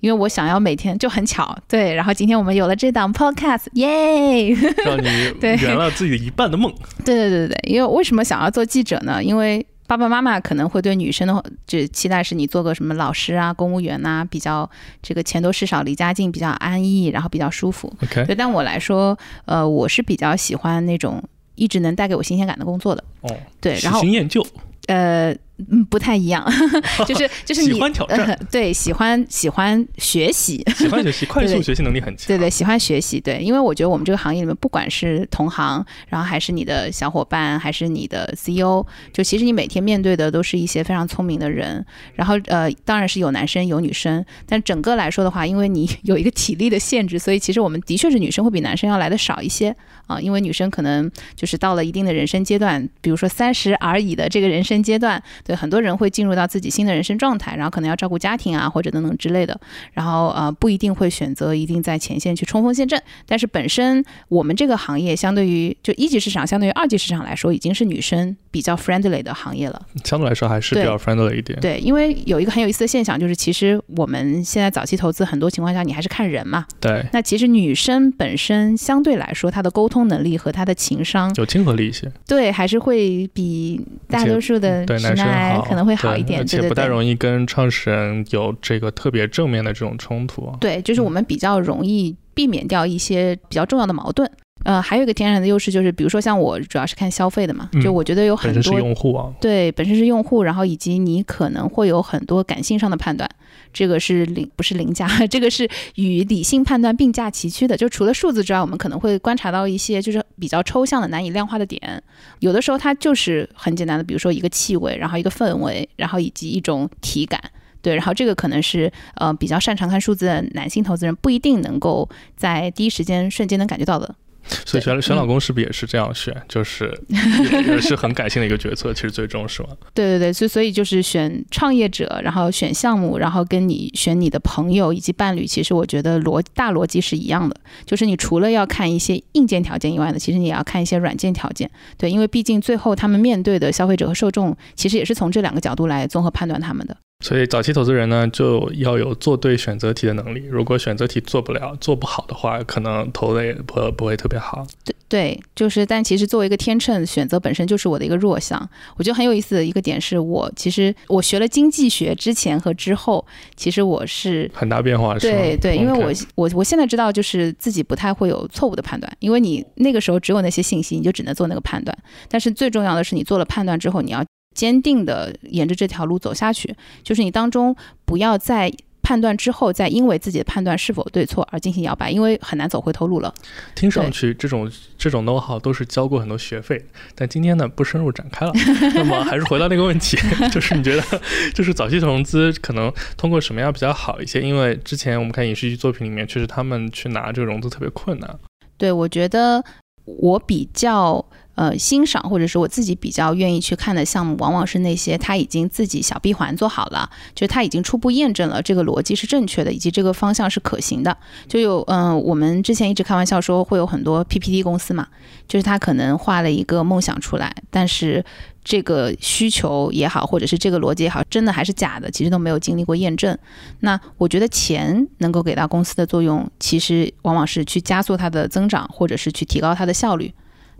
A: 因为我想要每天就很巧对，然后今天我们有了这档 podcast，耶，
B: 让你 圆了自己的一半的梦。
A: 对对对对对，因为为什么想要做记者呢？因为爸爸妈妈可能会对女生的就期待是你做个什么老师啊、公务员呐，比较这个钱多事少、离家近、比较安逸，然后比较舒服。
B: OK，
A: 对，但我来说，呃，我是比较喜欢那种一直能带给我新鲜感的工作的。
B: 哦，
A: 对，然后
B: 新厌旧。
A: 呃。嗯，不太一样，就是就是你
B: 喜欢挑战，
A: 对，喜欢喜欢学习，
B: 喜欢学习，快速学习能力很强，
A: 对对，喜欢学习，对，因为我觉得我们这个行业里面，不管是同行，然后还是你的小伙伴，还是你的 CEO，就其实你每天面对的都是一些非常聪明的人，然后呃，当然是有男生有女生，但整个来说的话，因为你 有一个体力的限制，所以其实我们的确是女生会比男生要来的少一些啊，因为女生可能就是到了一定的人生阶段，比如说三十而已的这个人生阶段。对很多人会进入到自己新的人生状态，然后可能要照顾家庭啊，或者等等之类的，然后呃不一定会选择一定在前线去冲锋陷阵。但是本身我们这个行业相对于就一级市场，相对于二级市场来说，已经是女生比较 friendly 的行业了。
B: 相对来说还是比较 friendly 一点。
A: 对，因为有一个很有意思的现象，就是其实我们现在早期投资很多情况下你还是看人嘛。
B: 对。
A: 那其实女生本身相对来说，她的沟通能力和她的情商
B: 有亲和力一些。
A: 对，还是会比大多数的直男。可能会好一点，
B: 而且不太容易跟创始人有这个特别正面的这种冲突。
A: 对，就是我们比较容易避免掉一些比较重要的矛盾。呃，还有一个天然的优势就是，比如说像我主要是看消费的嘛，就我觉得有很多
B: 用户啊，
A: 对，本身是用户，然后以及你可能会有很多感性上的判断。这个是零，不是零价，这个是与理性判断并驾齐驱的。就除了数字之外，我们可能会观察到一些就是比较抽象的、难以量化的点。有的时候它就是很简单的，比如说一个气味，然后一个氛围，然后以及一种体感。对，然后这个可能是呃比较擅长看数字的男性投资人不一定能够在第一时间瞬间能感觉到的。
B: 所以选选老公是不是也是这样选？就是 也是很感性的一个决策，其实最终是吗？
A: 对对对，所以所以就是选创业者，然后选项目，然后跟你选你的朋友以及伴侣，其实我觉得逻大逻辑是一样的，就是你除了要看一些硬件条件以外呢，其实你也要看一些软件条件。对，因为毕竟最后他们面对的消费者和受众，其实也是从这两个角度来综合判断他们的。
B: 所以早期投资人呢，就要有做对选择题的能力。如果选择题做不了、做不好的话，可能投的也不不会特别好。
A: 对对，就是，但其实作为一个天秤，选择本身就是我的一个弱项。我觉得很有意思的一个点是，我其实我学了经济学之前和之后，其实我是
B: 很大变化。
A: 对对，因为我我我现在知道，就是自己不太会有错误的判断，因为你那个时候只有那些信息，你就只能做那个判断。但是最重要的是，你做了判断之后，你要。坚定的沿着这条路走下去，就是你当中不要在判断之后，再因为自己的判断是否对错而进行摇摆，因为很难走回头路了。
B: 听上去这种这种 know how 都是交过很多学费，但今天呢不深入展开了。那么还是回到那个问题，就是你觉得就是早期投资可能通过什么样比较好一些？因为之前我们看影视剧作品里面，确实他们去拿这个融资特别困难。
A: 对，我觉得。我比较。呃，欣赏或者是我自己比较愿意去看的项目，往往是那些他已经自己小闭环做好了，就是他已经初步验证了这个逻辑是正确的，以及这个方向是可行的。就有嗯，我们之前一直开玩笑说会有很多 PPT 公司嘛，就是他可能画了一个梦想出来，但是这个需求也好，或者是这个逻辑也好，真的还是假的，其实都没有经历过验证。那我觉得钱能够给到公司的作用，其实往往是去加速它的增长，或者是去提高它的效率。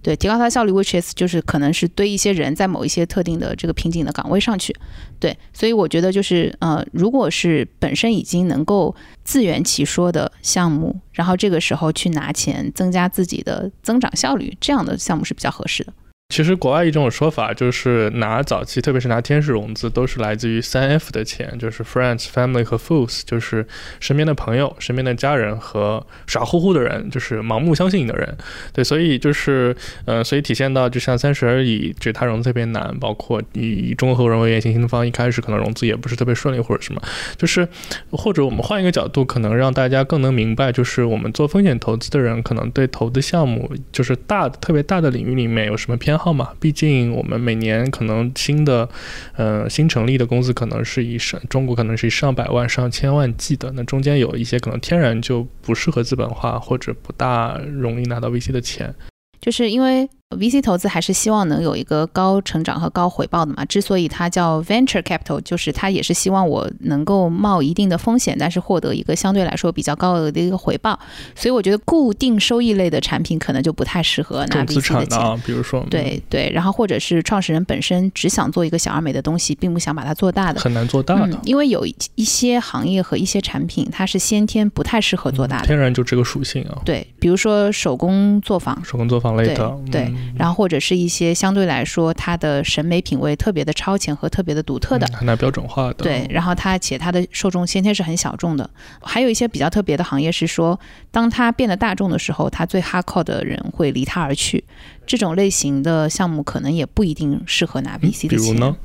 A: 对，提高它效率，which is 就是可能是堆一些人在某一些特定的这个瓶颈的岗位上去。对，所以我觉得就是呃，如果是本身已经能够自圆其说的项目，然后这个时候去拿钱增加自己的增长效率，这样的项目是比较合适的。
B: 其实国外一种说法就是拿早期，特别是拿天使融资，都是来自于三 F 的钱，就是 Friends、Family 和 Fools，就是身边的朋友、身边的家人和傻乎乎的人，就是盲目相信你的人。对，所以就是，呃，所以体现到就像三十而已，这他融资特别难，包括以中国人为原型新东方一开始可能融资也不是特别顺利或者什么，就是或者我们换一个角度，可能让大家更能明白，就是我们做风险投资的人，可能对投资项目就是大特别大的领域里面有什么偏。号嘛，毕竟我们每年可能新的，呃，新成立的公司可能是以上中国可能是以上百万、上千万计的，那中间有一些可能天然就不适合资本化，或者不大容易拿到 VC 的钱，
A: 就是因为。VC 投资还是希望能有一个高成长和高回报的嘛？之所以它叫 venture capital，就是它也是希望我能够冒一定的风险，但是获得一个相对来说比较高额的一个回报。所以我觉得固定收益类的产品可能就不太适合拿 VC 的钱。
B: 比如说，
A: 对对，然后或者是创始人本身只想做一个小而美的东西，并不想把它做大的，
B: 很难做大的。
A: 因为有一些行业和一些产品，它是先天不太适合做大的，
B: 天然就这个属性啊。
A: 对，比如说手工作坊，
B: 手工作坊类的，
A: 对。然后或者是一些相对来说他的审美品味特别的超前和特别的独特的，
B: 很难标准化的。
A: 对，然后他且他的受众先天是很小众的。还有一些比较特别的行业是说，当他变得大众的时候，他最 hardcore 的人会离他而去。这种类型的项目可能也不一定适合拿 VC 的钱。比
B: 如呢？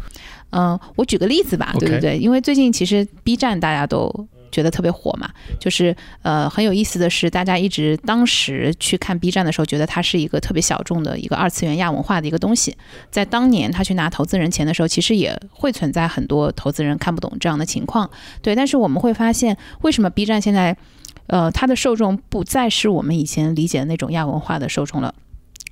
A: 嗯，我举个例子吧，对不对？因为最近其实 B 站大家都。觉得特别火嘛，就是呃很有意思的是，大家一直当时去看 B 站的时候，觉得它是一个特别小众的一个二次元亚文化的一个东西。在当年他去拿投资人钱的时候，其实也会存在很多投资人看不懂这样的情况。对，但是我们会发现，为什么 B 站现在，呃，它的受众不再是我们以前理解的那种亚文化的受众了，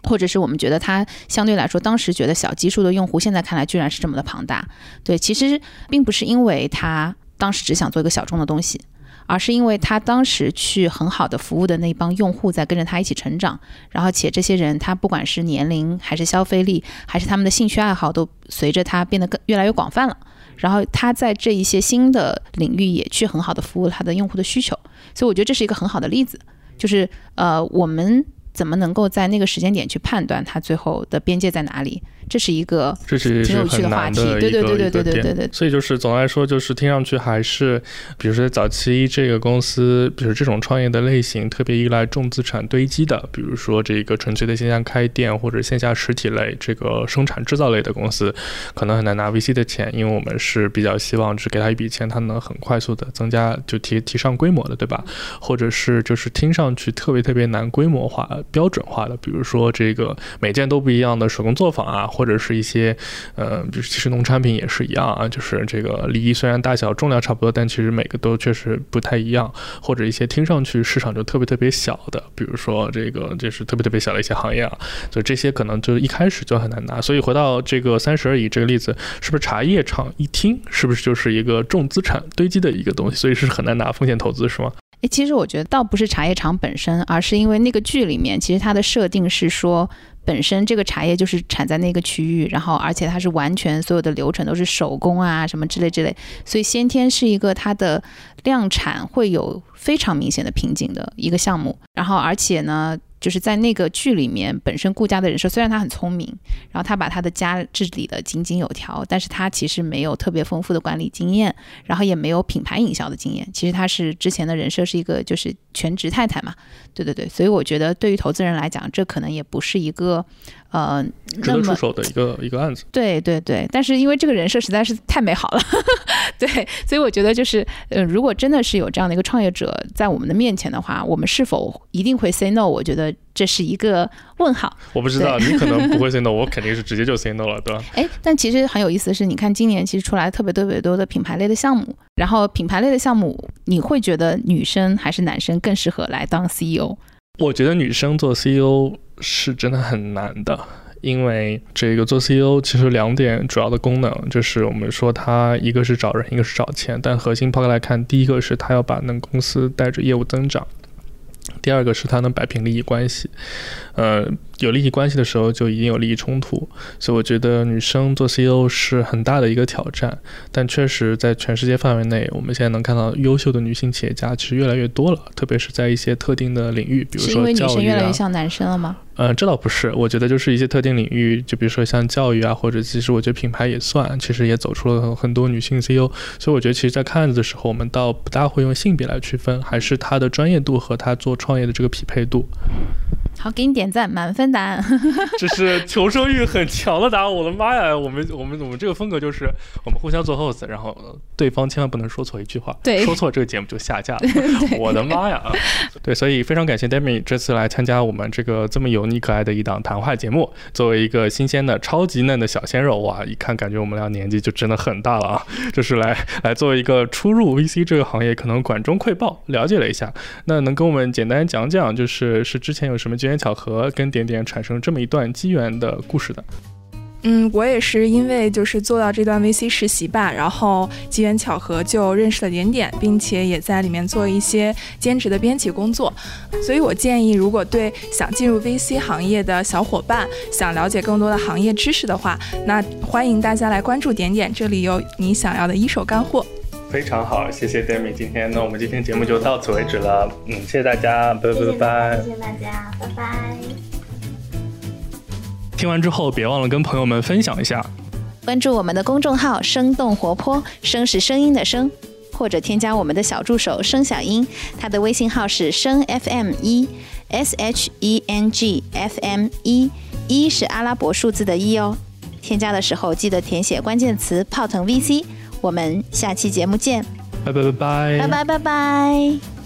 A: 或者是我们觉得它相对来说，当时觉得小基数的用户，现在看来居然是这么的庞大。对，其实并不是因为它。当时只想做一个小众的东西，而是因为他当时去很好的服务的那帮用户在跟着他一起成长，然后且这些人他不管是年龄还是消费力还是他们的兴趣爱好都随着他变得更越来越广泛了，然后他在这一些新的领域也去很好的服务他的用户的需求，所以我觉得这是一个很好的例子，就是呃我们怎么能够在那个时间点去判断他最后的边界在哪里？这是一个
B: 这是
A: 挺有趣
B: 的
A: 话题，对对对对对对对对。
B: 所以就是总的来说，就是听上去还是，比如说早期这个公司，比如这种创业的类型，特别依赖重资产堆积的，比如说这个纯粹的线下开店或者线下实体类，这个生产制造类的公司，可能很难拿 VC 的钱，因为我们是比较希望只给他一笔钱，他能很快速的增加就提提上规模的，对吧？或者是就是听上去特别特别难规模化、标准化的，比如说这个每件都不一样的手工作坊啊。或者是一些，呃，比如其实农产品也是一样啊，就是这个梨虽然大小重量差不多，但其实每个都确实不太一样。或者一些听上去市场就特别特别小的，比如说这个就是特别特别小的一些行业啊，所以这些可能就一开始就很难拿。所以回到这个三十而已这个例子，是不是茶叶厂一听是不是就是一个重资产堆积的一个东西，所以是很难拿风险投资是吗？
A: 诶，其实我觉得倒不是茶叶厂本身，而是因为那个剧里面其实它的设定是说。本身这个茶叶就是产在那个区域，然后而且它是完全所有的流程都是手工啊什么之类之类，所以先天是一个它的量产会有非常明显的瓶颈的一个项目，然后而且呢。就是在那个剧里面，本身顾家的人设虽然他很聪明，然后他把他的家治理的井井有条，但是他其实没有特别丰富的管理经验，然后也没有品牌营销的经验。其实他是之前的人设是一个就是全职太太嘛，对对对。所以我觉得对于投资人来讲，这可能也不是一个呃，
B: 值得出手的一个一个案子。
A: 对对对，但是因为这个人设实在是太美好了，对，所以我觉得就是呃，如果真的是有这样的一个创业者在我们的面前的话，我们是否一定会 say no？我觉得这是一个问号。
B: 我不知道，你可能不会 say no，我肯定是直接就 say no 了，对吧？
A: 哎，但其实很有意思的是，你看今年其实出来特别特别多的品牌类的项目，然后品牌类的项目，你会觉得女生还是男生更适合来当 CEO？
B: 我觉得女生做 CEO 是真的很难的，因为这个做 CEO 其实两点主要的功能，就是我们说它一个是找人，一个是找钱。但核心抛开来看，第一个是他要把那公司带着业务增长，第二个是他能摆平利益关系。呃，有利益关系的时候就一定有利益冲突，所以我觉得女生做 CEO 是很大的一个挑战。但确实，在全世界范围内，我们现在能看到优秀的女性企业家其实越来越多了，特别是在一些特定的领域，比如说
A: 因为女生越来越
B: 啊。
A: 像男生了吗？
B: 呃，这倒不是，我觉得就是一些特定领域，就比如说像教育啊，或者其实我觉得品牌也算，其实也走出了很很多女性 CEO。所以我觉得，其实，在看案子的时候，我们倒不大会用性别来区分，还是她的专业度和她做创业的这个匹配度。
A: 好，给你点赞，满分答案。
B: 这是求生欲很强的答案，我的妈呀！我们我们我们这个风格就是我们互相做 host，然后对方千万不能说错一句话，
A: 对
B: 说错这个节目就下架了。我的妈呀！对，所以非常感谢 Demi 这次来参加我们这个这么油腻可爱的一档谈话节目。作为一个新鲜的超级嫩的小鲜肉，哇，一看感觉我们俩年纪就真的很大了啊！就是来来作为一个初入 VC 这个行业，可能管中窥豹，了解了一下。那能跟我们简单讲讲，就是是之前有什么机机缘巧合跟点点产生这么一段机缘的故事的？
C: 嗯，我也是因为就是做到这段 VC 实习吧，然后机缘巧合就认识了点点，并且也在里面做一些兼职的编辑工作。所以我建议，如果对想进入 VC 行业的小伙伴想了解更多的行业知识的话，那欢迎大家来关注点点，这里有你想要的一手干货。
B: 非常好，谢谢 Demi。今天那我们今天节目就到此为止了，嗯，谢谢大家，拜拜拜拜。
D: 谢谢大家，拜拜。
B: 听完之后别忘了跟朋友们分享一下。
A: 关注我们的公众号“生动活泼”，声是声音的声，或者添加我们的小助手声小英，他的微信号是声 FM 一 S H E N G F M 一，一是阿拉伯数字的一哦。添加的时候记得填写关键词“泡腾 VC”。我们下期节目见。
B: 拜拜拜拜。
A: 拜拜拜拜。